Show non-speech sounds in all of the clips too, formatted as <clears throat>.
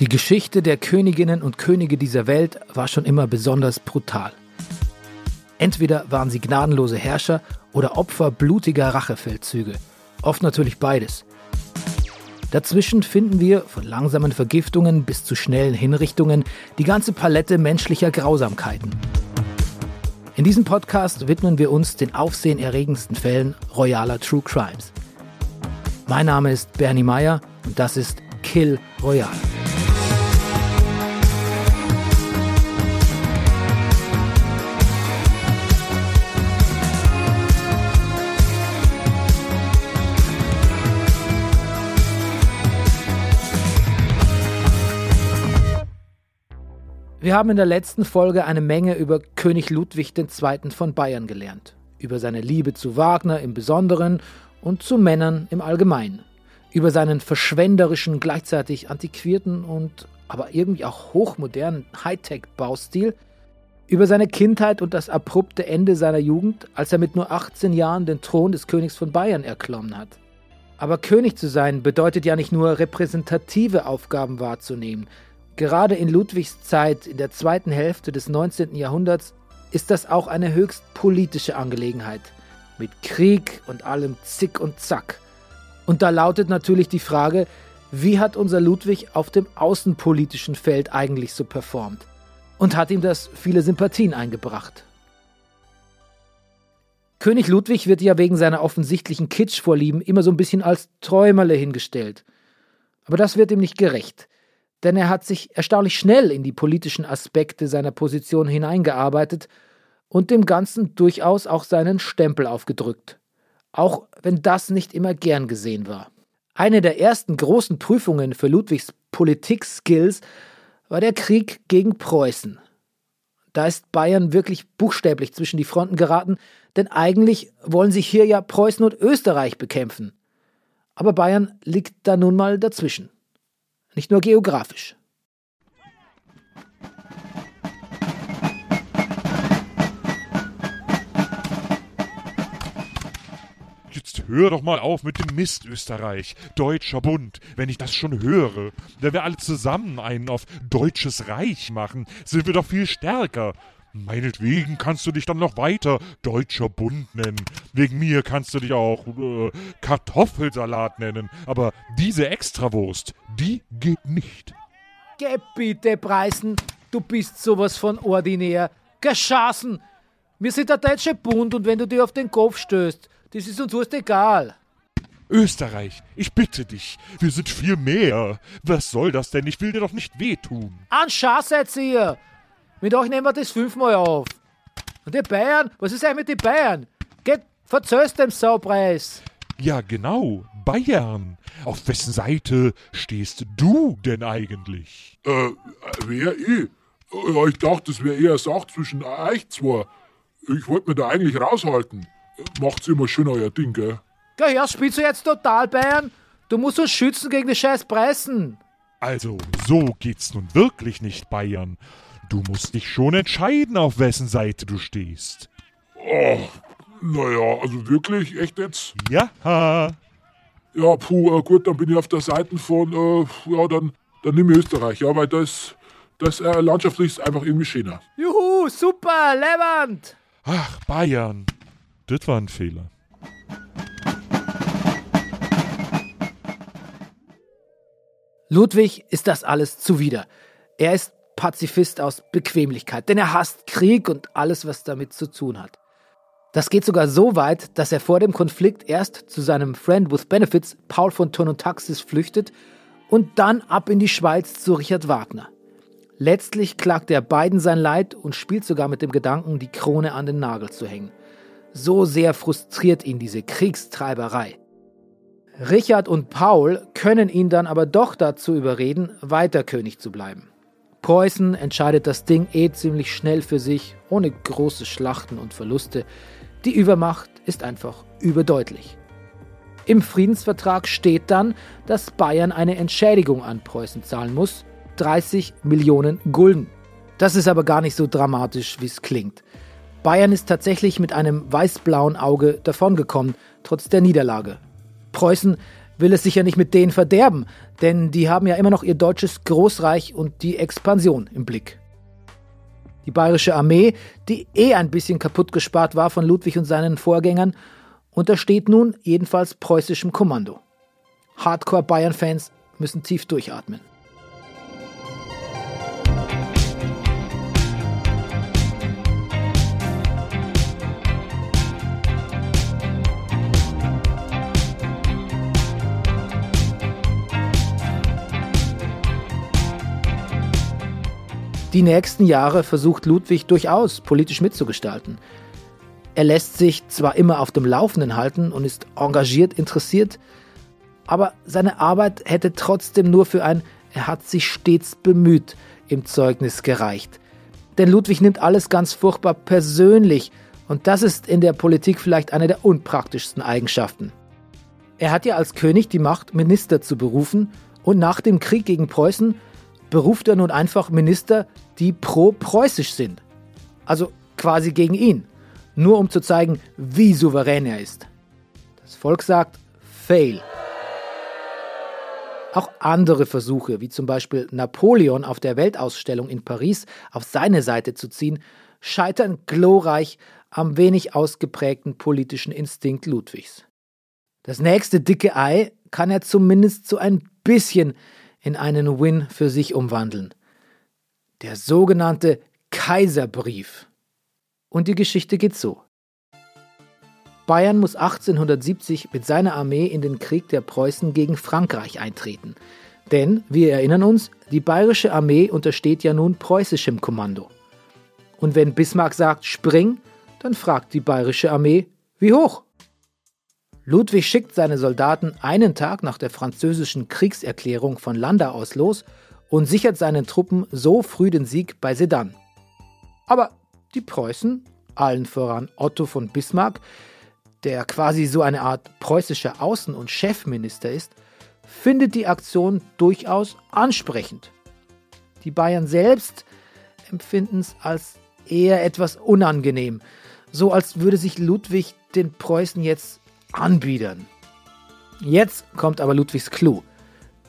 Die Geschichte der Königinnen und Könige dieser Welt war schon immer besonders brutal. Entweder waren sie gnadenlose Herrscher oder Opfer blutiger Rachefeldzüge. Oft natürlich beides. Dazwischen finden wir, von langsamen Vergiftungen bis zu schnellen Hinrichtungen, die ganze Palette menschlicher Grausamkeiten. In diesem Podcast widmen wir uns den aufsehenerregendsten Fällen royaler True Crimes. Mein Name ist Bernie Meyer und das ist Kill Royale. Wir haben in der letzten Folge eine Menge über König Ludwig II. von Bayern gelernt. Über seine Liebe zu Wagner im Besonderen und zu Männern im Allgemeinen. Über seinen verschwenderischen, gleichzeitig antiquierten und aber irgendwie auch hochmodernen Hightech-Baustil. Über seine Kindheit und das abrupte Ende seiner Jugend, als er mit nur 18 Jahren den Thron des Königs von Bayern erklommen hat. Aber König zu sein bedeutet ja nicht nur repräsentative Aufgaben wahrzunehmen, Gerade in Ludwigs Zeit in der zweiten Hälfte des 19. Jahrhunderts ist das auch eine höchst politische Angelegenheit. Mit Krieg und allem Zick und Zack. Und da lautet natürlich die Frage, wie hat unser Ludwig auf dem außenpolitischen Feld eigentlich so performt? Und hat ihm das viele Sympathien eingebracht? König Ludwig wird ja wegen seiner offensichtlichen Kitschvorlieben immer so ein bisschen als Träumerle hingestellt. Aber das wird ihm nicht gerecht denn er hat sich erstaunlich schnell in die politischen Aspekte seiner Position hineingearbeitet und dem Ganzen durchaus auch seinen Stempel aufgedrückt, auch wenn das nicht immer gern gesehen war. Eine der ersten großen Prüfungen für Ludwigs Politik-Skills war der Krieg gegen Preußen. Da ist Bayern wirklich buchstäblich zwischen die Fronten geraten, denn eigentlich wollen sich hier ja Preußen und Österreich bekämpfen. Aber Bayern liegt da nun mal dazwischen nicht nur geografisch. Jetzt hör doch mal auf mit dem Mist, Österreich. Deutscher Bund. Wenn ich das schon höre, wenn wir alle zusammen einen auf Deutsches Reich machen, sind wir doch viel stärker. Meinetwegen kannst du dich dann noch weiter Deutscher Bund nennen. Wegen mir kannst du dich auch äh, Kartoffelsalat nennen. Aber diese Extrawurst, die geht nicht. Geh bitte, Preisen, du bist sowas von ordinär. Geschassen! Wir sind der Deutsche Bund und wenn du dir auf den Kopf stößt, das ist uns wurscht egal. Österreich, ich bitte dich, wir sind viel mehr. Was soll das denn? Ich will dir doch nicht wehtun. An Schaß seid ihr! Mit euch nehmen wir das fünfmal auf. Und die Bayern, was ist eigentlich mit den Bayern? Geht, verzöst dem Saupreis. Ja, genau, Bayern. Auf wessen Seite stehst du denn eigentlich? Äh, wer ich? Ja, ich dachte, das wäre eher Sache zwischen euch zwei. Ich wollte mir da eigentlich raushalten. Macht's immer schön euer Ding, gell? Geh her, spielst du jetzt total Bayern? Du musst uns schützen gegen die scheiß Preisen. Also, so geht's nun wirklich nicht, Bayern. Du musst dich schon entscheiden, auf wessen Seite du stehst. Oh, naja, also wirklich, echt jetzt? Ja. Ja, puh, äh, gut, dann bin ich auf der Seite von, äh, ja, dann, dann nehme ich Österreich, ja, weil das, das äh, landschaftlich ist einfach irgendwie schöner. Juhu, super, Levant! Ach, Bayern. Das war ein Fehler. Ludwig ist das alles zuwider. Er ist Pazifist aus Bequemlichkeit, denn er hasst Krieg und alles, was damit zu tun hat. Das geht sogar so weit, dass er vor dem Konflikt erst zu seinem Friend with Benefits, Paul von Ton und Taxis, flüchtet und dann ab in die Schweiz zu Richard Wagner. Letztlich klagt er beiden sein Leid und spielt sogar mit dem Gedanken, die Krone an den Nagel zu hängen. So sehr frustriert ihn diese Kriegstreiberei. Richard und Paul können ihn dann aber doch dazu überreden, weiter König zu bleiben. Preußen entscheidet das Ding eh ziemlich schnell für sich, ohne große Schlachten und Verluste. Die Übermacht ist einfach überdeutlich. Im Friedensvertrag steht dann, dass Bayern eine Entschädigung an Preußen zahlen muss, 30 Millionen Gulden. Das ist aber gar nicht so dramatisch, wie es klingt. Bayern ist tatsächlich mit einem weiß-blauen Auge davongekommen, trotz der Niederlage. Preußen will es sicher nicht mit denen verderben, denn die haben ja immer noch ihr deutsches Großreich und die Expansion im Blick. Die bayerische Armee, die eh ein bisschen kaputt gespart war von Ludwig und seinen Vorgängern, untersteht nun jedenfalls preußischem Kommando. Hardcore-Bayern-Fans müssen tief durchatmen. Die nächsten Jahre versucht Ludwig durchaus politisch mitzugestalten. Er lässt sich zwar immer auf dem Laufenden halten und ist engagiert interessiert, aber seine Arbeit hätte trotzdem nur für ein Er hat sich stets bemüht im Zeugnis gereicht. Denn Ludwig nimmt alles ganz furchtbar persönlich und das ist in der Politik vielleicht eine der unpraktischsten Eigenschaften. Er hat ja als König die Macht, Minister zu berufen und nach dem Krieg gegen Preußen beruft er nun einfach Minister, die pro-preußisch sind. Also quasi gegen ihn. Nur um zu zeigen, wie souverän er ist. Das Volk sagt Fail. Auch andere Versuche, wie zum Beispiel Napoleon auf der Weltausstellung in Paris auf seine Seite zu ziehen, scheitern glorreich am wenig ausgeprägten politischen Instinkt Ludwigs. Das nächste dicke Ei kann er zumindest so ein bisschen in einen Win für sich umwandeln. Der sogenannte Kaiserbrief. Und die Geschichte geht so. Bayern muss 1870 mit seiner Armee in den Krieg der Preußen gegen Frankreich eintreten. Denn, wir erinnern uns, die bayerische Armee untersteht ja nun preußischem Kommando. Und wenn Bismarck sagt, spring, dann fragt die bayerische Armee, wie hoch? Ludwig schickt seine Soldaten einen Tag nach der französischen Kriegserklärung von Landau aus los und sichert seinen Truppen so früh den Sieg bei Sedan. Aber die Preußen, allen voran Otto von Bismarck, der quasi so eine Art preußischer Außen- und Chefminister ist, findet die Aktion durchaus ansprechend. Die Bayern selbst empfinden es als eher etwas unangenehm, so als würde sich Ludwig den Preußen jetzt anbiedern. Jetzt kommt aber Ludwigs Clou.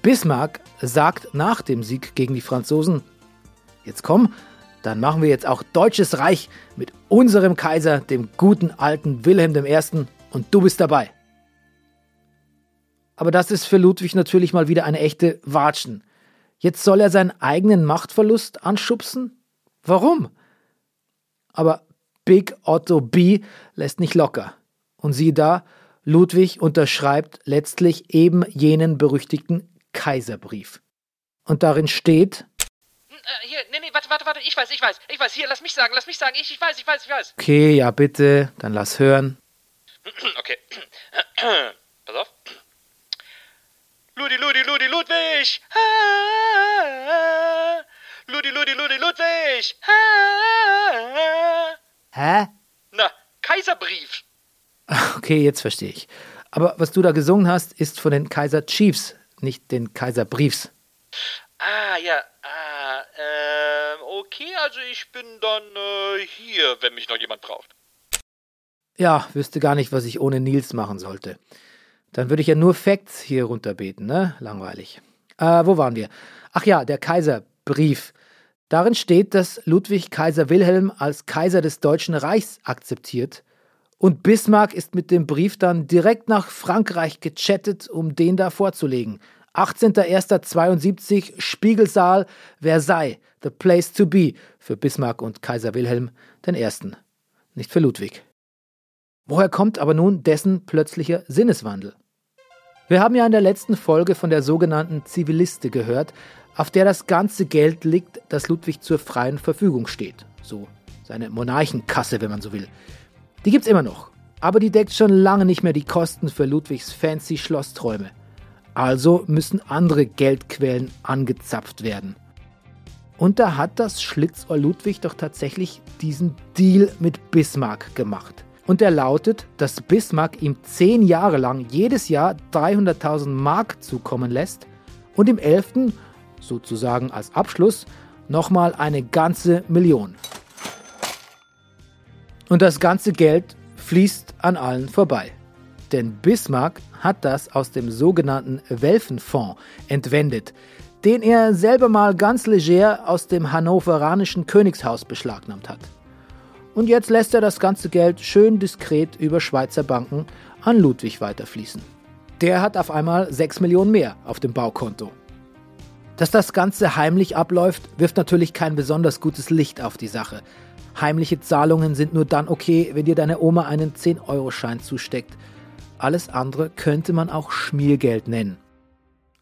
Bismarck sagt nach dem Sieg gegen die Franzosen, jetzt komm, dann machen wir jetzt auch Deutsches Reich mit unserem Kaiser, dem guten alten Wilhelm I. und du bist dabei. Aber das ist für Ludwig natürlich mal wieder eine echte Watschen. Jetzt soll er seinen eigenen Machtverlust anschubsen? Warum? Aber Big Otto B lässt nicht locker. Und siehe da, Ludwig unterschreibt letztlich eben jenen berüchtigten Kaiserbrief. Und darin steht, äh, hier, nee, nee, warte, warte, warte, ich weiß, ich weiß, ich weiß, hier, lass mich sagen, lass mich sagen, ich, ich weiß, ich weiß, ich weiß. Okay, ja, bitte, dann lass hören. <clears throat> Okay. <clears throat> Pass auf. Ludi, Ludi, Ludi, Ludwig! Ludi, Ludi, Ludi, Ludwig! Hä? Na, Kaiserbrief. <laughs> Okay, jetzt verstehe ich. Aber was du da gesungen hast, ist von den Kaiser Chiefs, nicht den Kaiserbriefs. Ah, ja, ah, ähm, okay, also ich bin dann äh, hier, wenn mich noch jemand braucht. Ja, wüsste gar nicht, was ich ohne Nils machen sollte. Dann würde ich ja nur Facts hier runterbeten, ne? Langweilig. Äh, wo waren wir? Ach ja, der Kaiserbrief. Darin steht, dass Ludwig Kaiser Wilhelm als Kaiser des Deutschen Reichs akzeptiert und Bismarck ist mit dem Brief dann direkt nach Frankreich gechattet, um den da vorzulegen. 18.01.72 Spiegelsaal Versailles, the place to be für Bismarck und Kaiser Wilhelm I. Nicht für Ludwig. Woher kommt aber nun dessen plötzlicher Sinneswandel? Wir haben ja in der letzten Folge von der sogenannten Ziviliste gehört, auf der das ganze Geld liegt, das Ludwig zur freien Verfügung steht. So seine Monarchenkasse, wenn man so will. Die gibt's immer noch, aber die deckt schon lange nicht mehr die Kosten für Ludwigs fancy Schlossträume. Also müssen andere Geldquellen angezapft werden. Und da hat das Schlitzohr Ludwig doch tatsächlich diesen Deal mit Bismarck gemacht. Und der lautet, dass Bismarck ihm zehn Jahre lang jedes Jahr 300.000 Mark zukommen lässt und im 11., sozusagen als Abschluss, nochmal eine ganze Million. Und das ganze Geld fließt an allen vorbei. Denn Bismarck hat das aus dem sogenannten Welfenfonds entwendet, den er selber mal ganz leger aus dem hannoveranischen Königshaus beschlagnahmt hat. Und jetzt lässt er das ganze Geld schön diskret über Schweizer Banken an Ludwig weiterfließen. Der hat auf einmal 6 Millionen mehr auf dem Baukonto. Dass das Ganze heimlich abläuft, wirft natürlich kein besonders gutes Licht auf die Sache. Heimliche Zahlungen sind nur dann okay, wenn dir deine Oma einen 10-Euro-Schein zusteckt. Alles andere könnte man auch Schmiergeld nennen.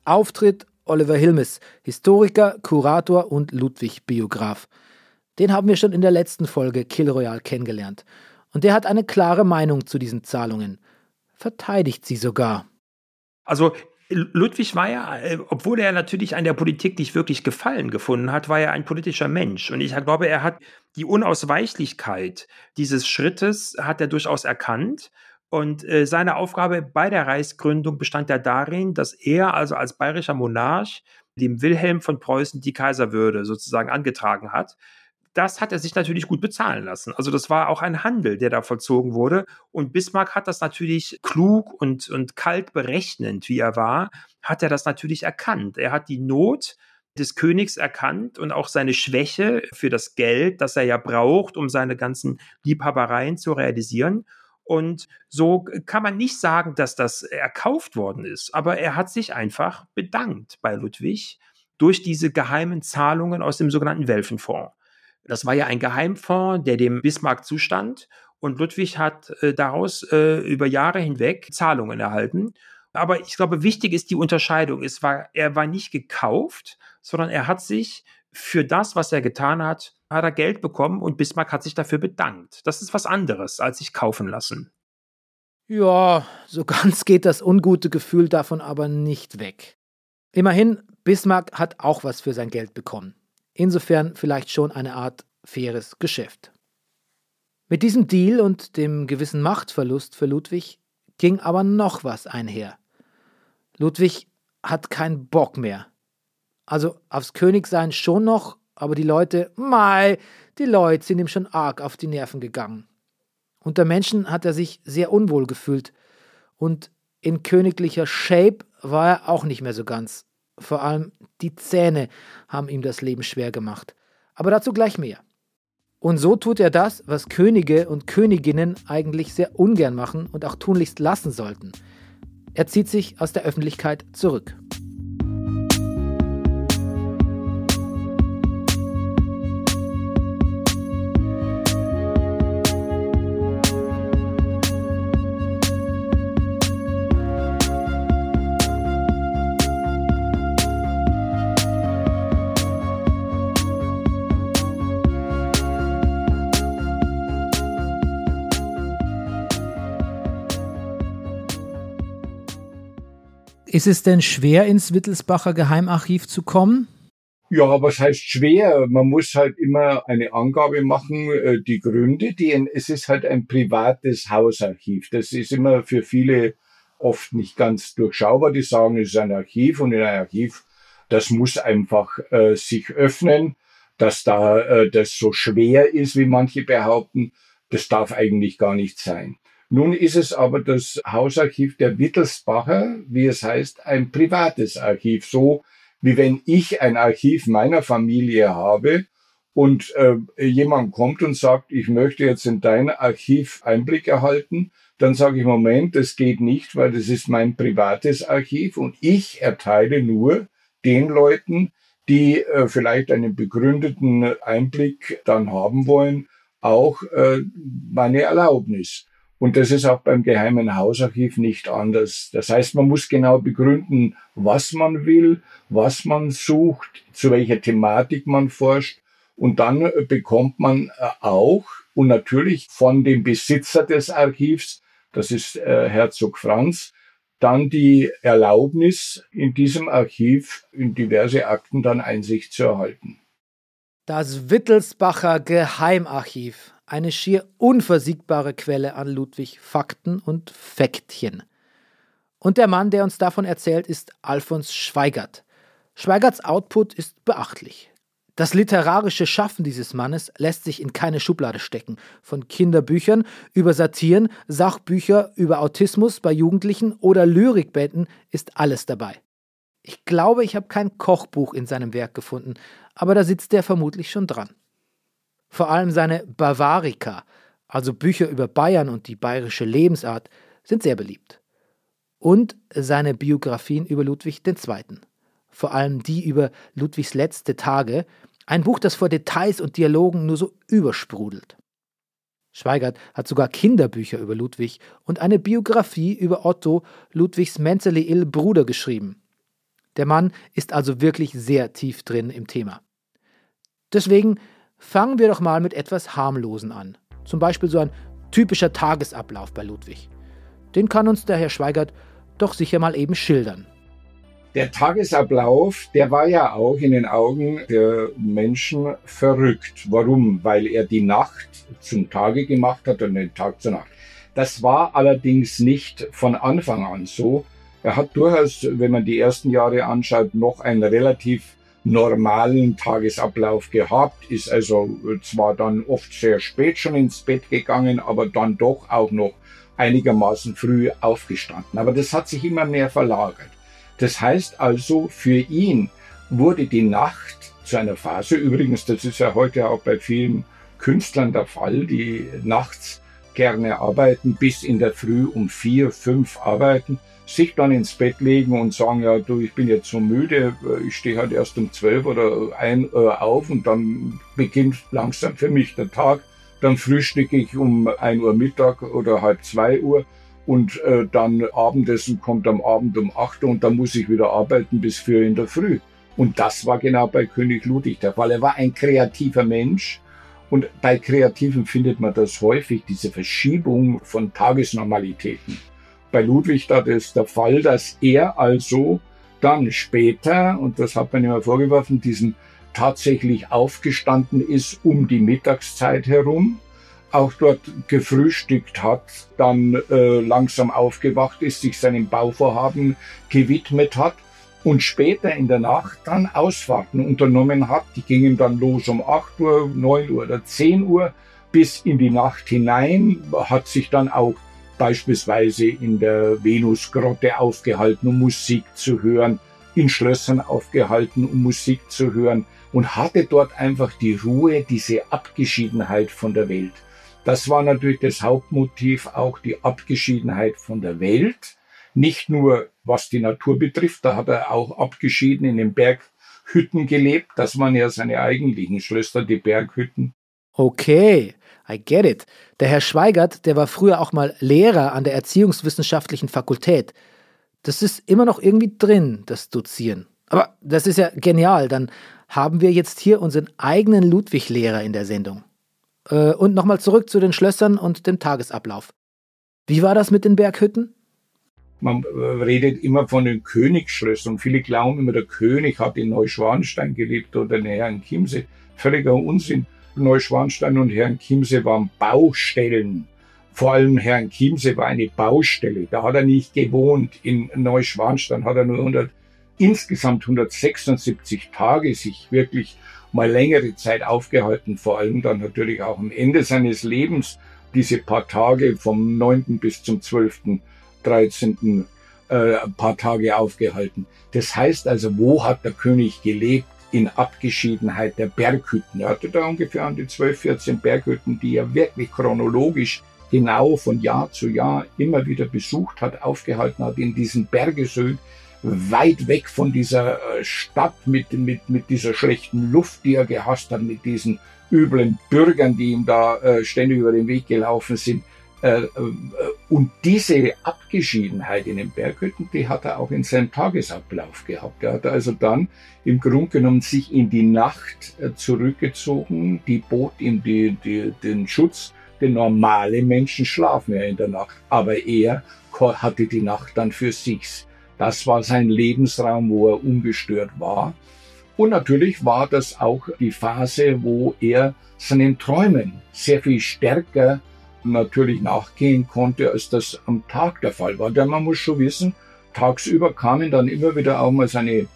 Auftritt Oliver Hilmes, Historiker, Kurator und Ludwig-Biograf. Den haben wir schon in der letzten Folge Kill Royale kennengelernt. Und der hat eine klare Meinung zu diesen Zahlungen. Verteidigt sie sogar. Also Ludwig war ja, äh, obwohl er natürlich an der Politik nicht wirklich Gefallen gefunden hat, war er ein politischer Mensch. Und ich glaube, er hat die Unausweichlichkeit dieses Schrittes hat er durchaus erkannt. Und äh, seine Aufgabe bei der Reichsgründung bestand ja darin, dass er also als bayerischer Monarch dem Wilhelm von Preußen die Kaiserwürde sozusagen angetragen hat das hat er sich natürlich gut bezahlen lassen. Also das war auch ein Handel, der da vollzogen wurde. Und Bismarck hat das natürlich klug und, und kalt berechnend, wie er war, hat er das natürlich erkannt. Er hat die Not des Königs erkannt und auch seine Schwäche für das Geld, das er ja braucht, um seine ganzen Liebhabereien zu realisieren. Und so kann man nicht sagen, dass das erkauft worden ist, aber er hat sich einfach bedankt bei Ludwig durch diese geheimen Zahlungen aus dem sogenannten Welfenfonds. Das war ja ein Geheimfonds, der dem Bismarck zustand. Und Ludwig hat äh, daraus äh, über Jahre hinweg Zahlungen erhalten. Aber ich glaube, wichtig ist die Unterscheidung. Es war, er war nicht gekauft, sondern er hat sich für das, was er getan hat, hat er Geld bekommen und Bismarck hat sich dafür bedankt. Das ist was anderes, als sich kaufen lassen. Ja, so <laughs> ganz geht das ungute Gefühl davon aber nicht weg. Immerhin, Bismarck hat auch was für sein Geld bekommen. Insofern vielleicht schon eine Art faires Geschäft. Mit diesem Deal und dem gewissen Machtverlust für Ludwig ging aber noch was einher. Ludwig hat keinen Bock mehr. Also aufs Königsein schon noch, aber die Leute, mei, die Leute sind ihm schon arg auf die Nerven gegangen. Unter Menschen hat er sich sehr unwohl gefühlt und in königlicher Shape war er auch nicht mehr so ganz. Vor allem die Zähne haben ihm das Leben schwer gemacht. Aber dazu gleich mehr. Und so tut er das, was Könige und Königinnen eigentlich sehr ungern machen und auch tunlichst lassen sollten. Er zieht sich aus der Öffentlichkeit zurück. Ist es denn schwer, ins Wittelsbacher Geheimarchiv zu kommen? Ja, was heißt schwer? Man muss halt immer eine Angabe machen, äh, die Gründe, die, es ist halt ein privates Hausarchiv. Das ist immer für viele oft nicht ganz durchschaubar. Die sagen, es ist ein Archiv und in ein Archiv, das muss einfach äh, sich öffnen, dass da äh, das so schwer ist, wie manche behaupten. Das darf eigentlich gar nicht sein. Nun ist es aber das Hausarchiv der Wittelsbacher, wie es heißt, ein privates Archiv, so wie wenn ich ein Archiv meiner Familie habe und äh, jemand kommt und sagt, ich möchte jetzt in dein Archiv Einblick erhalten, dann sage ich, Moment, das geht nicht, weil das ist mein privates Archiv und ich erteile nur den Leuten, die äh, vielleicht einen begründeten Einblick dann haben wollen, auch äh, meine Erlaubnis. Und das ist auch beim Geheimen Hausarchiv nicht anders. Das heißt, man muss genau begründen, was man will, was man sucht, zu welcher Thematik man forscht. Und dann äh, bekommt man äh, auch und natürlich von dem Besitzer des Archivs, das ist äh, Herzog Franz, dann die Erlaubnis, in diesem Archiv in diverse Akten dann Einsicht zu erhalten. Das Wittelsbacher Geheimarchiv eine schier unversiegbare Quelle an Ludwig Fakten und Fäktchen. Und der Mann, der uns davon erzählt, ist Alfons Schweigert. Schweigerts Output ist beachtlich. Das literarische Schaffen dieses Mannes lässt sich in keine Schublade stecken. Von Kinderbüchern über Satiren, Sachbücher über Autismus bei Jugendlichen oder Lyrikbänden ist alles dabei. Ich glaube, ich habe kein Kochbuch in seinem Werk gefunden, aber da sitzt er vermutlich schon dran. Vor allem seine Bavarika, also Bücher über Bayern und die bayerische Lebensart, sind sehr beliebt. Und seine Biografien über Ludwig II. Vor allem die über Ludwigs letzte Tage, ein Buch, das vor Details und Dialogen nur so übersprudelt. Schweigert hat sogar Kinderbücher über Ludwig und eine Biografie über Otto, Ludwigs mentally ill Bruder, geschrieben. Der Mann ist also wirklich sehr tief drin im Thema. Deswegen fangen wir doch mal mit etwas Harmlosen an. Zum Beispiel so ein typischer Tagesablauf bei Ludwig. Den kann uns der Herr Schweigert doch sicher mal eben schildern. Der Tagesablauf, der war ja auch in den Augen der Menschen verrückt. Warum? Weil er die Nacht zum Tage gemacht hat und den Tag zur Nacht. Das war allerdings nicht von Anfang an so. Er hat durchaus, wenn man die ersten Jahre anschaut, noch einen relativ normalen Tagesablauf gehabt, ist also zwar dann oft sehr spät schon ins Bett gegangen, aber dann doch auch noch einigermaßen früh aufgestanden. Aber das hat sich immer mehr verlagert. Das heißt also, für ihn wurde die Nacht zu einer Phase, übrigens, das ist ja heute auch bei vielen Künstlern der Fall, die nachts gerne arbeiten, bis in der Früh um vier, fünf arbeiten, sich dann ins Bett legen und sagen, ja, du, ich bin jetzt so müde, ich stehe halt erst um zwölf oder ein Uhr auf und dann beginnt langsam für mich der Tag. Dann frühstücke ich um ein Uhr Mittag oder halb zwei Uhr und äh, dann Abendessen kommt am Abend um 8 Uhr und dann muss ich wieder arbeiten bis 4 in der Früh. Und das war genau bei König Ludwig der Fall. Er war ein kreativer Mensch und bei Kreativen findet man das häufig, diese Verschiebung von Tagesnormalitäten. Bei Ludwig da ist der Fall, dass er also dann später, und das hat man immer vorgeworfen, diesen tatsächlich aufgestanden ist um die Mittagszeit herum auch dort gefrühstückt hat, dann äh, langsam aufgewacht ist, sich seinem Bauvorhaben gewidmet hat und später in der Nacht dann Ausfahrten unternommen hat. Die gingen dann los um 8 Uhr, 9 Uhr oder 10 Uhr bis in die Nacht hinein, hat sich dann auch beispielsweise in der Venusgrotte aufgehalten, um Musik zu hören, in Schlössern aufgehalten, um Musik zu hören und hatte dort einfach die Ruhe, diese Abgeschiedenheit von der Welt. Das war natürlich das Hauptmotiv, auch die Abgeschiedenheit von der Welt. Nicht nur was die Natur betrifft, da hat er auch abgeschieden in den Berghütten gelebt. Das waren ja seine eigentlichen Schlösser, die Berghütten. Okay, I get it. Der Herr Schweigert, der war früher auch mal Lehrer an der Erziehungswissenschaftlichen Fakultät. Das ist immer noch irgendwie drin, das Dozieren. Aber das ist ja genial. Dann haben wir jetzt hier unseren eigenen Ludwig-Lehrer in der Sendung. Äh, und nochmal zurück zu den Schlössern und dem Tagesablauf. Wie war das mit den Berghütten? Man redet immer von den Königsschlössern. Viele glauben immer, der König hat in Neuschwanstein gelebt oder in Herrn Chiemsee. Völliger Unsinn. Neuschwanstein und Herrn Chiemsee waren Baustellen. Vor allem Herrn Chiemsee war eine Baustelle. Da hat er nicht gewohnt. In Neuschwanstein hat er nur 100, insgesamt 176 Tage sich wirklich mal längere Zeit aufgehalten, vor allem dann natürlich auch am Ende seines Lebens, diese paar Tage vom 9. bis zum 12., 13. Äh, paar Tage aufgehalten. Das heißt also, wo hat der König gelebt? In Abgeschiedenheit der Berghütten. Er hatte da ungefähr an die 12, 14 Berghütten, die er wirklich chronologisch genau von Jahr zu Jahr immer wieder besucht hat, aufgehalten hat in diesen Bergesöden, weit weg von dieser äh, Stadt mit, mit, mit dieser schlechten Luft, die er gehasst hat, mit diesen üblen Bürgern, die ihm da äh, ständig über den Weg gelaufen sind. Äh, äh, und diese Abgeschiedenheit in den Berghütten, die hat er auch in seinem Tagesablauf gehabt. Er hat also dann im Grunde genommen sich in die Nacht äh, zurückgezogen, die bot ihm die, die, den Schutz. Denn normale Menschen schlafen ja in der Nacht, aber er hatte die Nacht dann für sich. Das war sein Lebensraum, wo er ungestört war. Und natürlich war das auch die Phase, wo er seinen Träumen sehr viel stärker natürlich nachgehen konnte, als das am Tag der Fall war. Denn man muss schon wissen, tagsüber kamen dann immer wieder auch mal seine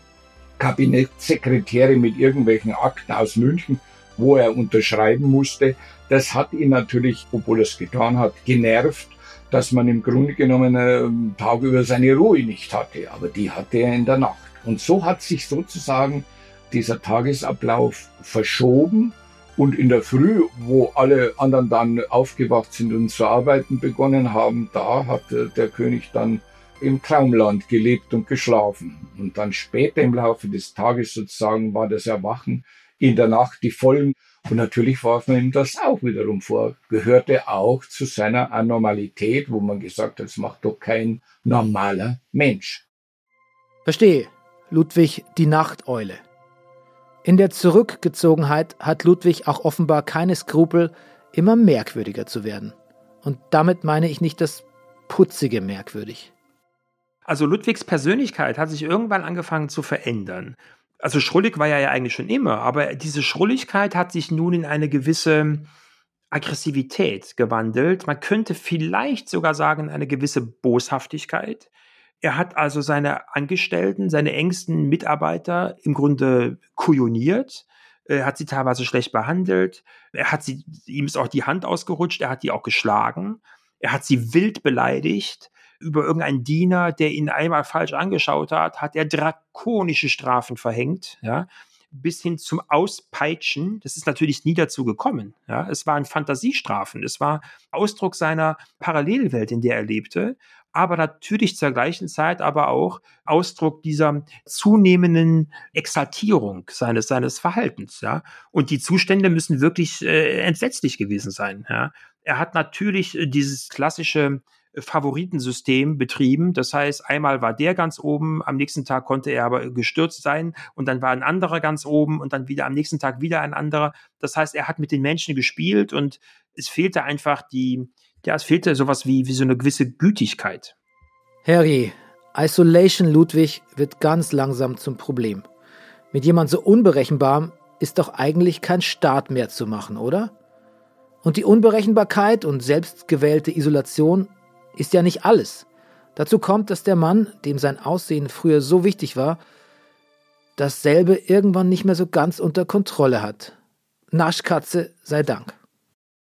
Kabinettssekretäre mit irgendwelchen Akten aus München, wo er unterschreiben musste. Das hat ihn natürlich, obwohl er es getan hat, genervt, dass man im Grunde genommen einen Tag über seine Ruhe nicht hatte. Aber die hatte er in der Nacht. Und so hat sich sozusagen dieser Tagesablauf verschoben. Und in der Früh, wo alle anderen dann aufgewacht sind und zu arbeiten begonnen haben, da hat der König dann im Traumland gelebt und geschlafen. Und dann später im Laufe des Tages sozusagen war das Erwachen in der Nacht die vollen. Und natürlich warf man ihm das auch wiederum vor. Gehörte auch zu seiner Anormalität, wo man gesagt hat, das macht doch kein normaler Mensch. Verstehe. Ludwig die Nachteule. In der Zurückgezogenheit hat Ludwig auch offenbar keine Skrupel, immer merkwürdiger zu werden. Und damit meine ich nicht das putzige merkwürdig. Also Ludwigs Persönlichkeit hat sich irgendwann angefangen zu verändern. Also schrullig war er ja eigentlich schon immer, aber diese Schrulligkeit hat sich nun in eine gewisse Aggressivität gewandelt. Man könnte vielleicht sogar sagen, eine gewisse Boshaftigkeit. Er hat also seine Angestellten, seine engsten Mitarbeiter im Grunde kujoniert. Er hat sie teilweise schlecht behandelt. Er hat sie, ihm ist auch die Hand ausgerutscht. Er hat die auch geschlagen. Er hat sie wild beleidigt. Über irgendeinen Diener, der ihn einmal falsch angeschaut hat, hat er drakonische Strafen verhängt. Ja bis hin zum Auspeitschen. Das ist natürlich nie dazu gekommen. Ja, es waren Fantasiestrafen. Es war Ausdruck seiner Parallelwelt, in der er lebte aber natürlich zur gleichen Zeit aber auch Ausdruck dieser zunehmenden Exaltierung seines, seines Verhaltens, ja. Und die Zustände müssen wirklich äh, entsetzlich gewesen sein, ja. Er hat natürlich äh, dieses klassische Favoritensystem betrieben. Das heißt, einmal war der ganz oben, am nächsten Tag konnte er aber gestürzt sein und dann war ein anderer ganz oben und dann wieder am nächsten Tag wieder ein anderer. Das heißt, er hat mit den Menschen gespielt und es fehlte einfach die, ja, es fehlte sowas wie, wie so eine gewisse Gütigkeit. Harry, Isolation Ludwig wird ganz langsam zum Problem. Mit jemand so unberechenbarem ist doch eigentlich kein Staat mehr zu machen, oder? Und die Unberechenbarkeit und selbstgewählte Isolation ist ja nicht alles. Dazu kommt, dass der Mann, dem sein Aussehen früher so wichtig war, dasselbe irgendwann nicht mehr so ganz unter Kontrolle hat. Naschkatze sei Dank.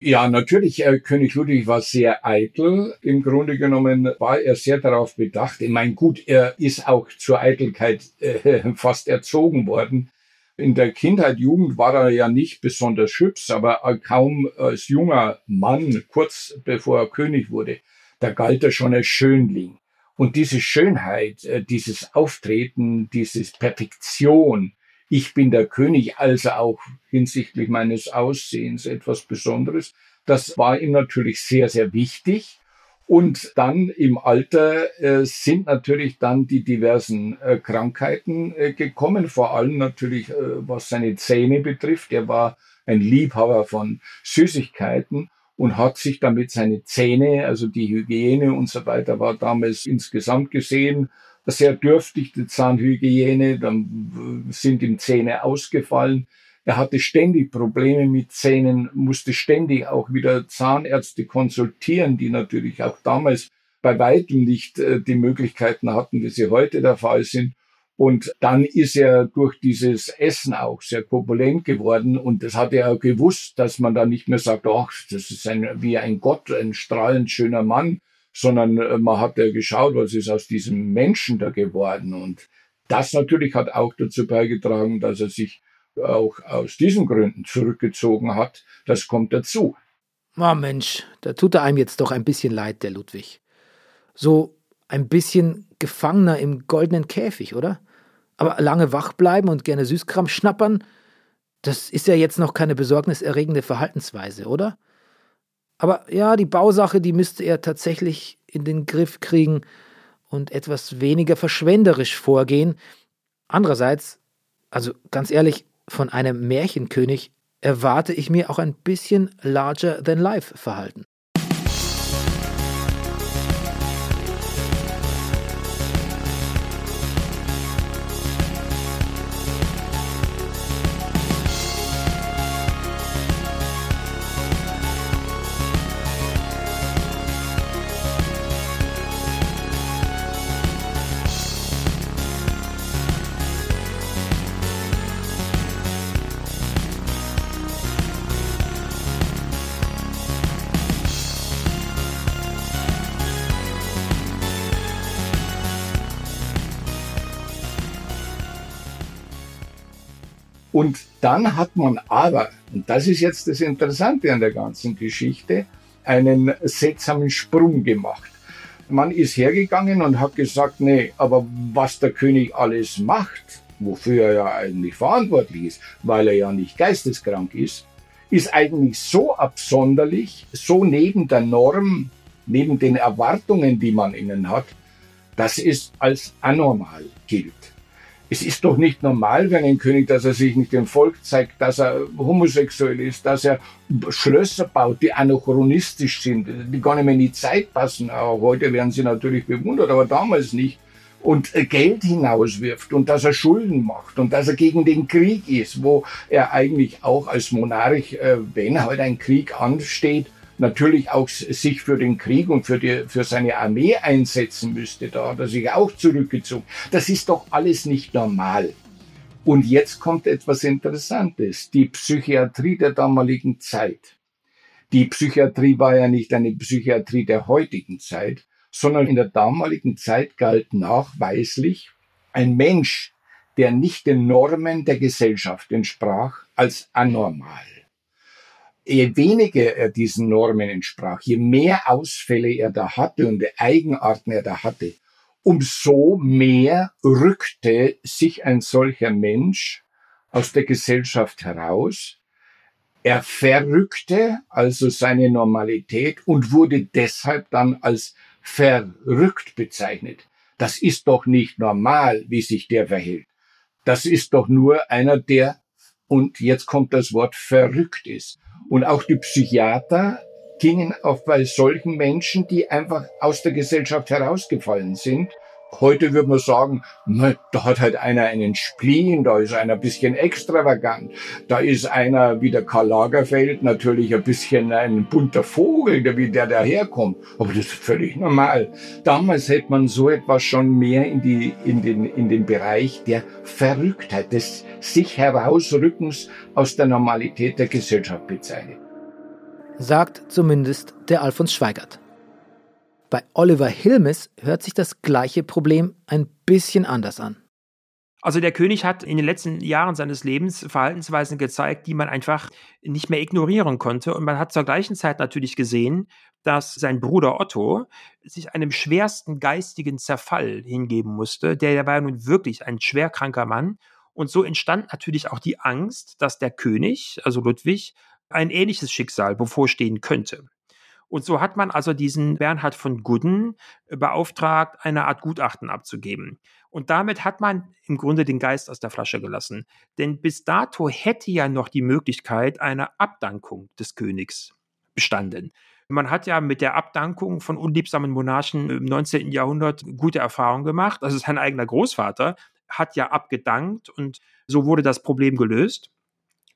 Ja, natürlich, äh, König Ludwig war sehr eitel. Im Grunde genommen war er sehr darauf bedacht. Ich meine, gut, er ist auch zur Eitelkeit äh, <laughs> fast erzogen worden. In der Kindheit, Jugend war er ja nicht besonders hübsch, aber kaum als junger Mann, kurz bevor er König wurde, da galt er schon als Schönling. Und diese Schönheit, äh, dieses Auftreten, dieses Perfektion, ich bin der König, also auch hinsichtlich meines Aussehens etwas Besonderes. Das war ihm natürlich sehr, sehr wichtig. Und dann im Alter äh, sind natürlich dann die diversen äh, Krankheiten äh, gekommen, vor allem natürlich äh, was seine Zähne betrifft. Er war ein Liebhaber von Süßigkeiten und hat sich damit seine Zähne, also die Hygiene und so weiter, war damals insgesamt gesehen sehr dürftig, die Zahnhygiene, dann sind ihm Zähne ausgefallen. Er hatte ständig Probleme mit Zähnen, musste ständig auch wieder Zahnärzte konsultieren, die natürlich auch damals bei weitem nicht äh, die Möglichkeiten hatten, wie sie heute der Fall sind. Und dann ist er durch dieses Essen auch sehr korpulent geworden. Und das hat er gewusst, dass man da nicht mehr sagt, ach, das ist ein, wie ein Gott, ein strahlend schöner Mann, sondern äh, man hat ja geschaut, was ist aus diesem Menschen da geworden. Und das natürlich hat auch dazu beigetragen, dass er sich auch aus diesen Gründen zurückgezogen hat. Das kommt dazu. Oh Mensch, da tut er einem jetzt doch ein bisschen leid, der Ludwig. So ein bisschen Gefangener im goldenen Käfig, oder? Aber lange wach bleiben und gerne Süßkram schnappern, das ist ja jetzt noch keine besorgniserregende Verhaltensweise, oder? Aber ja, die Bausache, die müsste er tatsächlich in den Griff kriegen und etwas weniger verschwenderisch vorgehen. Andererseits, also ganz ehrlich, von einem Märchenkönig erwarte ich mir auch ein bisschen larger dann hat man aber, und das ist jetzt das Interessante an der ganzen Geschichte, einen seltsamen Sprung gemacht. Man ist hergegangen und hat gesagt, nee, aber was der König alles macht, wofür er ja eigentlich verantwortlich ist, weil er ja nicht geisteskrank ist, ist eigentlich so absonderlich, so neben der Norm, neben den Erwartungen, die man ihnen hat, dass es als anormal gilt. Es ist doch nicht normal, wenn ein König, dass er sich nicht dem Volk zeigt, dass er homosexuell ist, dass er Schlösser baut, die anachronistisch sind, die gar nicht mehr in die Zeit passen. Auch heute werden sie natürlich bewundert, aber damals nicht. Und Geld hinauswirft und dass er Schulden macht und dass er gegen den Krieg ist, wo er eigentlich auch als Monarch, äh, wenn halt ein Krieg ansteht, natürlich auch sich für den Krieg und für, die, für seine Armee einsetzen müsste. Da hat er sich auch zurückgezogen. Das ist doch alles nicht normal. Und jetzt kommt etwas Interessantes. Die Psychiatrie der damaligen Zeit. Die Psychiatrie war ja nicht eine Psychiatrie der heutigen Zeit, sondern in der damaligen Zeit galt nachweislich ein Mensch, der nicht den Normen der Gesellschaft entsprach, als anormal je weniger er diesen Normen entsprach, je mehr Ausfälle er da hatte und Eigenarten er da hatte, umso mehr rückte sich ein solcher Mensch aus der Gesellschaft heraus. Er verrückte also seine Normalität und wurde deshalb dann als verrückt bezeichnet. Das ist doch nicht normal, wie sich der verhält. Das ist doch nur einer, der, und jetzt kommt das Wort verrückt ist. Und auch die Psychiater gingen auf bei solchen Menschen, die einfach aus der Gesellschaft herausgefallen sind. Heute würde man sagen, na, da hat halt einer einen Spleen, da ist einer ein bisschen extravagant, da ist einer wie der Karl Lagerfeld natürlich ein bisschen ein bunter Vogel, der wie der daherkommt. Aber das ist völlig normal. Damals hätte man so etwas schon mehr in, die, in, den, in den Bereich der Verrücktheit, des sich herausrückens aus der Normalität der Gesellschaft bezeichnet. Sagt zumindest der Alfons Schweigert. Bei Oliver Hilmes hört sich das gleiche Problem ein bisschen anders an. Also der König hat in den letzten Jahren seines Lebens Verhaltensweisen gezeigt, die man einfach nicht mehr ignorieren konnte. Und man hat zur gleichen Zeit natürlich gesehen, dass sein Bruder Otto sich einem schwersten geistigen Zerfall hingeben musste. Der war nun wirklich ein schwerkranker Mann. Und so entstand natürlich auch die Angst, dass der König, also Ludwig, ein ähnliches Schicksal bevorstehen könnte. Und so hat man also diesen Bernhard von Gudden beauftragt, eine Art Gutachten abzugeben. Und damit hat man im Grunde den Geist aus der Flasche gelassen. Denn bis dato hätte ja noch die Möglichkeit einer Abdankung des Königs bestanden. Man hat ja mit der Abdankung von unliebsamen Monarchen im 19. Jahrhundert gute Erfahrungen gemacht. Also sein eigener Großvater hat ja abgedankt und so wurde das Problem gelöst.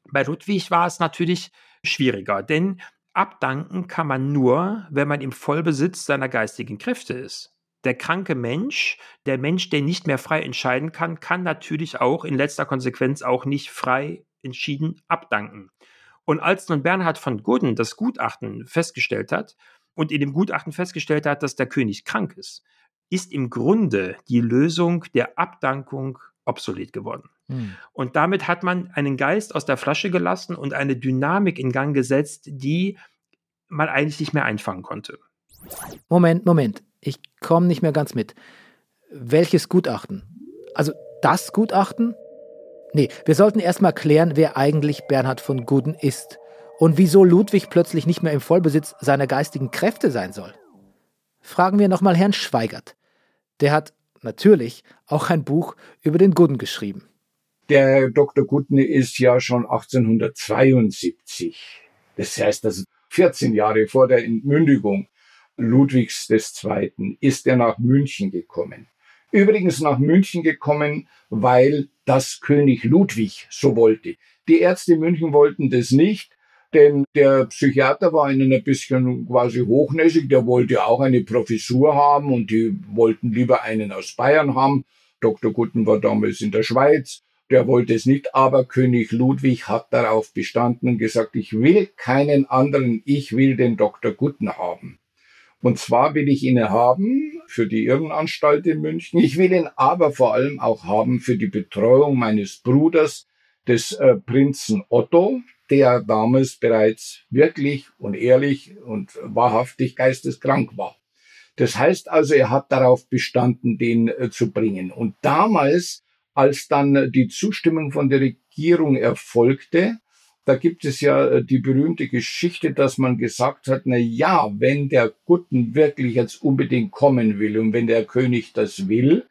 Bei Ludwig war es natürlich schwieriger, denn abdanken kann man nur, wenn man im Vollbesitz seiner geistigen Kräfte ist. Der kranke Mensch, der Mensch, der nicht mehr frei entscheiden kann, kann natürlich auch in letzter Konsequenz auch nicht frei entschieden abdanken. Und als nun Bernhard von Gudden das Gutachten festgestellt hat und in dem Gutachten festgestellt hat, dass der König krank ist, ist im Grunde die Lösung der Abdankung obsolet geworden. Hm. Und damit hat man einen Geist aus der Flasche gelassen und eine Dynamik in Gang gesetzt, die man eigentlich nicht mehr einfangen konnte. Moment, Moment. Ich komme nicht mehr ganz mit. Welches Gutachten? Also das Gutachten? Nee, wir sollten erstmal klären, wer eigentlich Bernhard von Guden ist und wieso Ludwig plötzlich nicht mehr im Vollbesitz seiner geistigen Kräfte sein soll. Fragen wir nochmal Herrn Schweigert. Der hat natürlich auch ein Buch über den Gudden geschrieben. Der Dr. Gudden ist ja schon 1872. Das heißt, also 14 Jahre vor der Entmündigung Ludwigs II. ist er nach München gekommen. Übrigens nach München gekommen, weil das König Ludwig so wollte. Die Ärzte in München wollten das nicht, denn der Psychiater war ihnen ein bisschen quasi hochnäsig, der wollte auch eine Professur haben und die wollten lieber einen aus Bayern haben. Dr. Gutten war damals in der Schweiz, der wollte es nicht, aber König Ludwig hat darauf bestanden und gesagt, ich will keinen anderen, ich will den Dr. Gutten haben. Und zwar will ich ihn haben für die Irrenanstalt in München. Ich will ihn aber vor allem auch haben für die Betreuung meines Bruders, des äh, Prinzen Otto, der damals bereits wirklich und ehrlich und wahrhaftig geisteskrank war. Das heißt also, er hat darauf bestanden, den äh, zu bringen. Und damals, als dann die Zustimmung von der Regierung erfolgte, da gibt es ja äh, die berühmte Geschichte, dass man gesagt hat, na ja, wenn der Gutten wirklich jetzt unbedingt kommen will und wenn der König das will,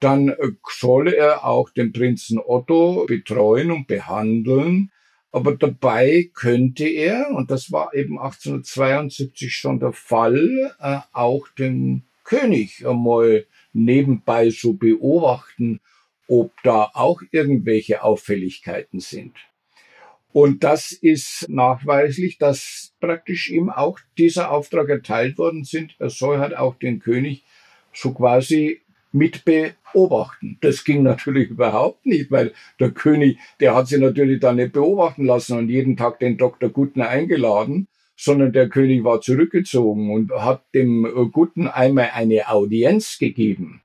dann äh, soll er auch den Prinzen Otto betreuen und behandeln. Aber dabei könnte er, und das war eben 1872 schon der Fall, äh, auch den König einmal nebenbei so beobachten, ob da auch irgendwelche Auffälligkeiten sind. Und das ist nachweislich, dass praktisch ihm auch dieser Auftrag erteilt worden sind. Er soll halt auch den König so quasi mit beobachten. Das ging natürlich <laughs> überhaupt nicht, weil der König, der hat sie natürlich da nicht beobachten lassen und jeden Tag den Dr. Guttner eingeladen, sondern der König war zurückgezogen und hat dem Gutten einmal eine Audienz gegeben.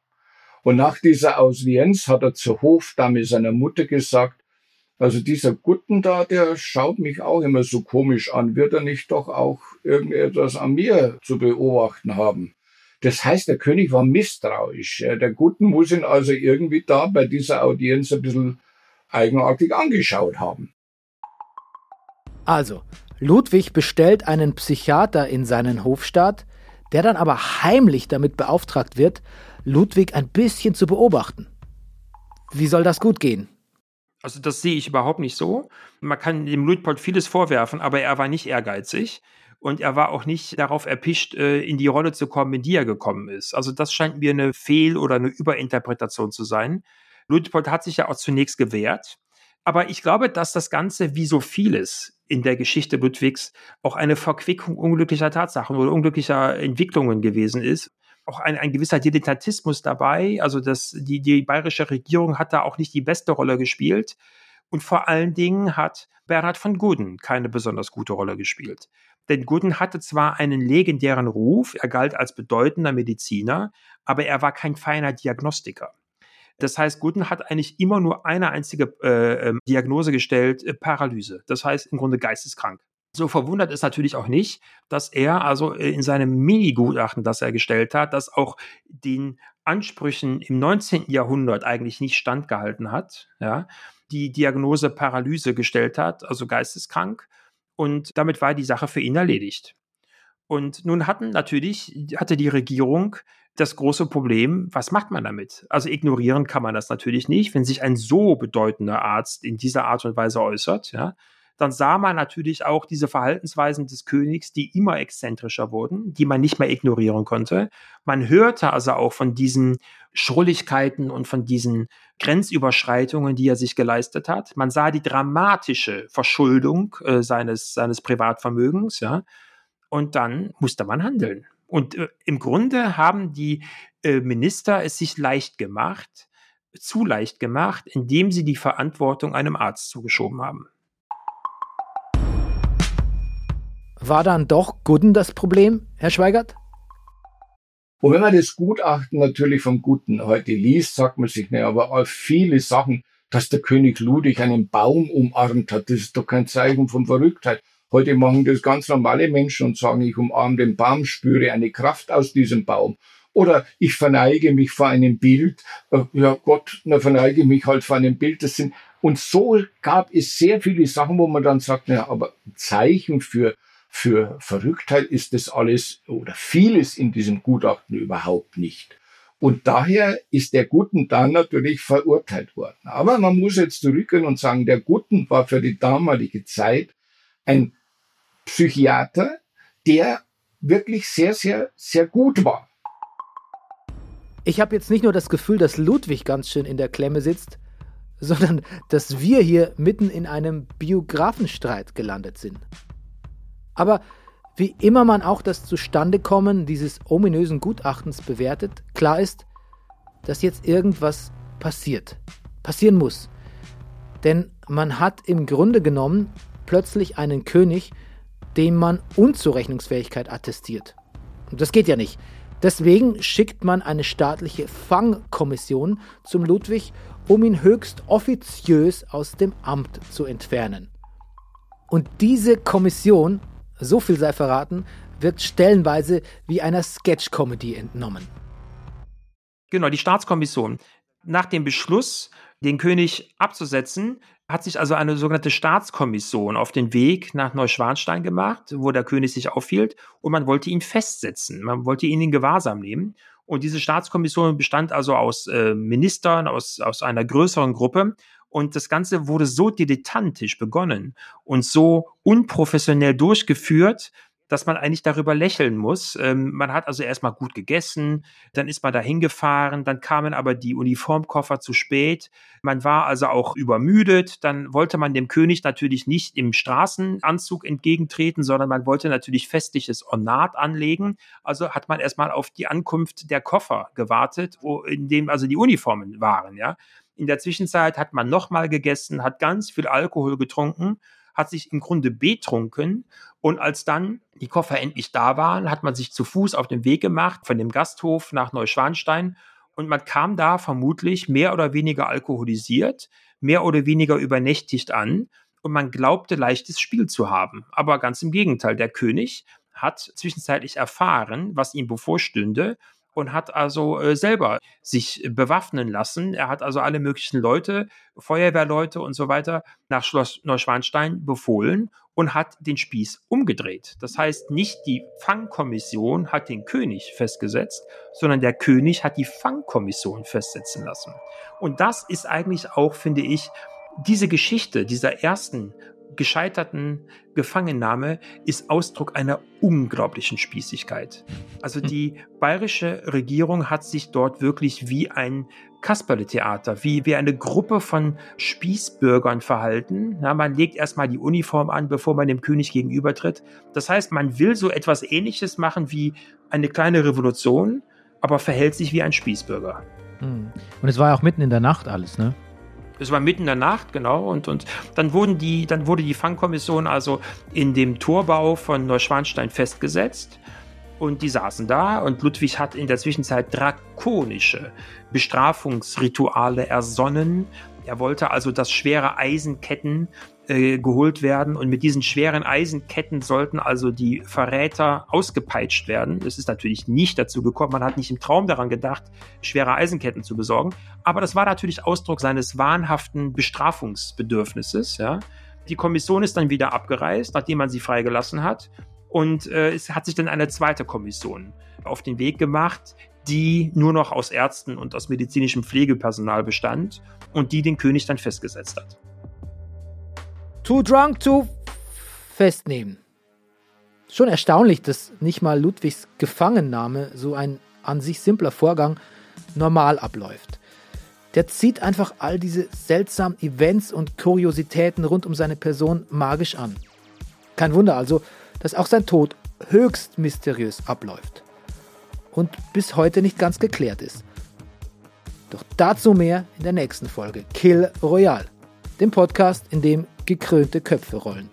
Und nach dieser Audienz hat er zur Hofdame seiner Mutter gesagt, also dieser Gutten da, der schaut mich auch immer so komisch an. Wird er nicht doch auch irgendetwas an mir zu beobachten haben? Das heißt, der König war misstrauisch. Der Gutten muss ihn also irgendwie da bei dieser Audienz ein bisschen eigenartig angeschaut haben. Also, Ludwig bestellt einen Psychiater in seinen Hofstaat, der dann aber heimlich damit beauftragt wird, Ludwig ein bisschen zu beobachten. Wie soll das gut gehen? Also das sehe ich überhaupt nicht so. Man kann dem Luitpold vieles vorwerfen, aber er war nicht ehrgeizig und er war auch nicht darauf erpicht, äh, in die Rolle zu kommen, in die er gekommen ist. Also das scheint mir eine Fehl- oder eine Überinterpretation zu sein. Luitpold hat sich ja auch zunächst gewehrt, aber ich glaube, dass das Ganze, wie so vieles in der Geschichte Ludwigs, auch eine Verquickung unglücklicher Tatsachen oder unglücklicher Entwicklungen gewesen ist auch ein, ein gewisser Dilettantismus dabei. Also das, die, die bayerische Regierung hat da auch nicht die beste Rolle gespielt. Und vor allen Dingen hat Bernhard von Guden keine besonders gute Rolle gespielt. Denn Guden hatte zwar einen legendären Ruf, er galt als bedeutender Mediziner, aber er war kein feiner Diagnostiker. Das heißt, Guden hat eigentlich immer nur eine einzige äh, ähm, Diagnose gestellt, äh, Paralyse. Das heißt im Grunde geisteskrank. So verwundert ist natürlich auch nicht, dass er also äh, in seinem Mini-Gutachten, das er gestellt hat, das auch den Ansprüchen im 19. Jahrhundert eigentlich nicht standgehalten hat, ja, die Diagnose Paralyse gestellt hat, also geisteskrank. Und damit war die Sache für ihn erledigt. Und nun hatten natürlich, hatte die Regierung das große Problem, was macht man damit? Also ignorieren kann man das natürlich nicht, wenn sich ein so bedeutender Arzt in dieser Art und Weise äußert, ja dann sah man natürlich auch diese Verhaltensweisen des Königs, die immer exzentrischer wurden, die man nicht mehr ignorieren konnte. Man hörte also auch von diesen Schrulligkeiten und von diesen Grenzüberschreitungen, die er sich geleistet hat. Man sah die dramatische Verschuldung äh, seines, seines Privatvermögens, ja. Und dann musste man handeln. Und äh, im Grunde haben die äh, Minister es sich leicht gemacht, zu leicht gemacht, indem sie die Verantwortung einem Arzt zugeschoben haben. War dann doch Gudden das Problem, Herr Schweigert? Und wenn man das Gutachten natürlich vom Guten heute liest, sagt man sich, ne, aber auf viele Sachen, dass der König Ludwig einen Baum umarmt hat, das ist doch kein Zeichen von Verrücktheit. Heute machen das ganz normale Menschen und sagen, ich umarme den Baum, spüre eine Kraft aus diesem Baum. Oder ich verneige mich vor einem Bild. Äh, ja Gott, na verneige mich halt vor einem Bild. Das sind, und so gab es sehr viele Sachen, wo man dann sagt, na, aber Zeichen für für Verrücktheit ist das alles oder vieles in diesem Gutachten überhaupt nicht. Und daher ist der Guten dann natürlich verurteilt worden. Aber man muss jetzt zurückgehen und sagen, der Guten war für die damalige Zeit ein Psychiater, der wirklich sehr, sehr, sehr gut war. Ich habe jetzt nicht nur das Gefühl, dass Ludwig ganz schön in der Klemme sitzt, sondern dass wir hier mitten in einem Biografenstreit gelandet sind. Aber wie immer man auch das Zustandekommen dieses ominösen Gutachtens bewertet, klar ist, dass jetzt irgendwas passiert, passieren muss. Denn man hat im Grunde genommen plötzlich einen König, dem man Unzurechnungsfähigkeit attestiert. Und das geht ja nicht. Deswegen schickt man eine staatliche Fangkommission zum Ludwig, um ihn höchst offiziös aus dem Amt zu entfernen. Und diese Kommission, so viel sei verraten, wird stellenweise wie einer Sketch-Comedy entnommen. Genau, die Staatskommission. Nach dem Beschluss, den König abzusetzen, hat sich also eine sogenannte Staatskommission auf den Weg nach Neuschwanstein gemacht, wo der König sich aufhielt, und man wollte ihn festsetzen. Man wollte ihn in Gewahrsam nehmen. Und diese Staatskommission bestand also aus äh, Ministern, aus, aus einer größeren Gruppe. Und das Ganze wurde so dilettantisch begonnen und so unprofessionell durchgeführt, dass man eigentlich darüber lächeln muss. Ähm, man hat also erstmal gut gegessen, dann ist man da hingefahren, dann kamen aber die Uniformkoffer zu spät. Man war also auch übermüdet. Dann wollte man dem König natürlich nicht im Straßenanzug entgegentreten, sondern man wollte natürlich festliches Ornat anlegen. Also hat man erstmal auf die Ankunft der Koffer gewartet, in dem also die Uniformen waren, ja. In der Zwischenzeit hat man nochmal gegessen, hat ganz viel Alkohol getrunken hat sich im Grunde betrunken und als dann die Koffer endlich da waren, hat man sich zu Fuß auf den Weg gemacht von dem Gasthof nach Neuschwanstein und man kam da vermutlich mehr oder weniger alkoholisiert, mehr oder weniger übernächtigt an und man glaubte leichtes Spiel zu haben. Aber ganz im Gegenteil, der König hat zwischenzeitlich erfahren, was ihm bevorstünde und hat also äh, selber sich bewaffnen lassen. Er hat also alle möglichen Leute, Feuerwehrleute und so weiter nach Schloss Neuschwanstein befohlen und hat den Spieß umgedreht. Das heißt, nicht die Fangkommission hat den König festgesetzt, sondern der König hat die Fangkommission festsetzen lassen. Und das ist eigentlich auch, finde ich, diese Geschichte dieser ersten gescheiterten Gefangennahme ist Ausdruck einer unglaublichen Spießigkeit. Also hm. die bayerische Regierung hat sich dort wirklich wie ein Kasperle-Theater, wie, wie eine Gruppe von Spießbürgern verhalten. Ja, man legt erstmal die Uniform an, bevor man dem König gegenübertritt. Das heißt, man will so etwas ähnliches machen wie eine kleine Revolution, aber verhält sich wie ein Spießbürger. Hm. Und es war ja auch mitten in der Nacht alles, ne? Es war mitten in der Nacht, genau. Und, und dann wurden die, dann wurde die Fangkommission also in dem Torbau von Neuschwanstein festgesetzt. Und die saßen da und Ludwig hat in der Zwischenzeit drakonische Bestrafungsrituale ersonnen. Er wollte also, dass schwere Eisenketten äh, geholt werden und mit diesen schweren Eisenketten sollten also die Verräter ausgepeitscht werden. Es ist natürlich nicht dazu gekommen, man hat nicht im Traum daran gedacht, schwere Eisenketten zu besorgen, aber das war natürlich Ausdruck seines wahnhaften Bestrafungsbedürfnisses. Ja. Die Kommission ist dann wieder abgereist, nachdem man sie freigelassen hat und äh, es hat sich dann eine zweite Kommission auf den Weg gemacht, die nur noch aus Ärzten und aus medizinischem Pflegepersonal bestand und die den König dann festgesetzt hat. Too drunk to festnehmen. Schon erstaunlich, dass nicht mal Ludwigs Gefangennahme, so ein an sich simpler Vorgang, normal abläuft. Der zieht einfach all diese seltsamen Events und Kuriositäten rund um seine Person magisch an. Kein Wunder also, dass auch sein Tod höchst mysteriös abläuft und bis heute nicht ganz geklärt ist. Doch dazu mehr in der nächsten Folge Kill Royale, dem Podcast, in dem gekrönte Köpfe rollen.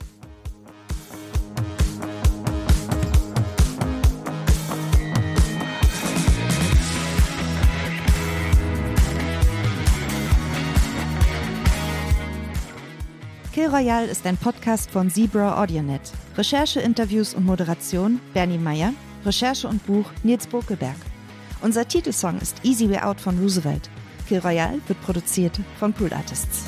Kill Royale ist ein Podcast von Zebra AudioNet. Recherche, Interviews und Moderation Bernie Meyer. Recherche und Buch Nils Bokelberg. Unser Titelsong ist Easy Way Out von Roosevelt. Kill Royale wird produziert von Pool Artists.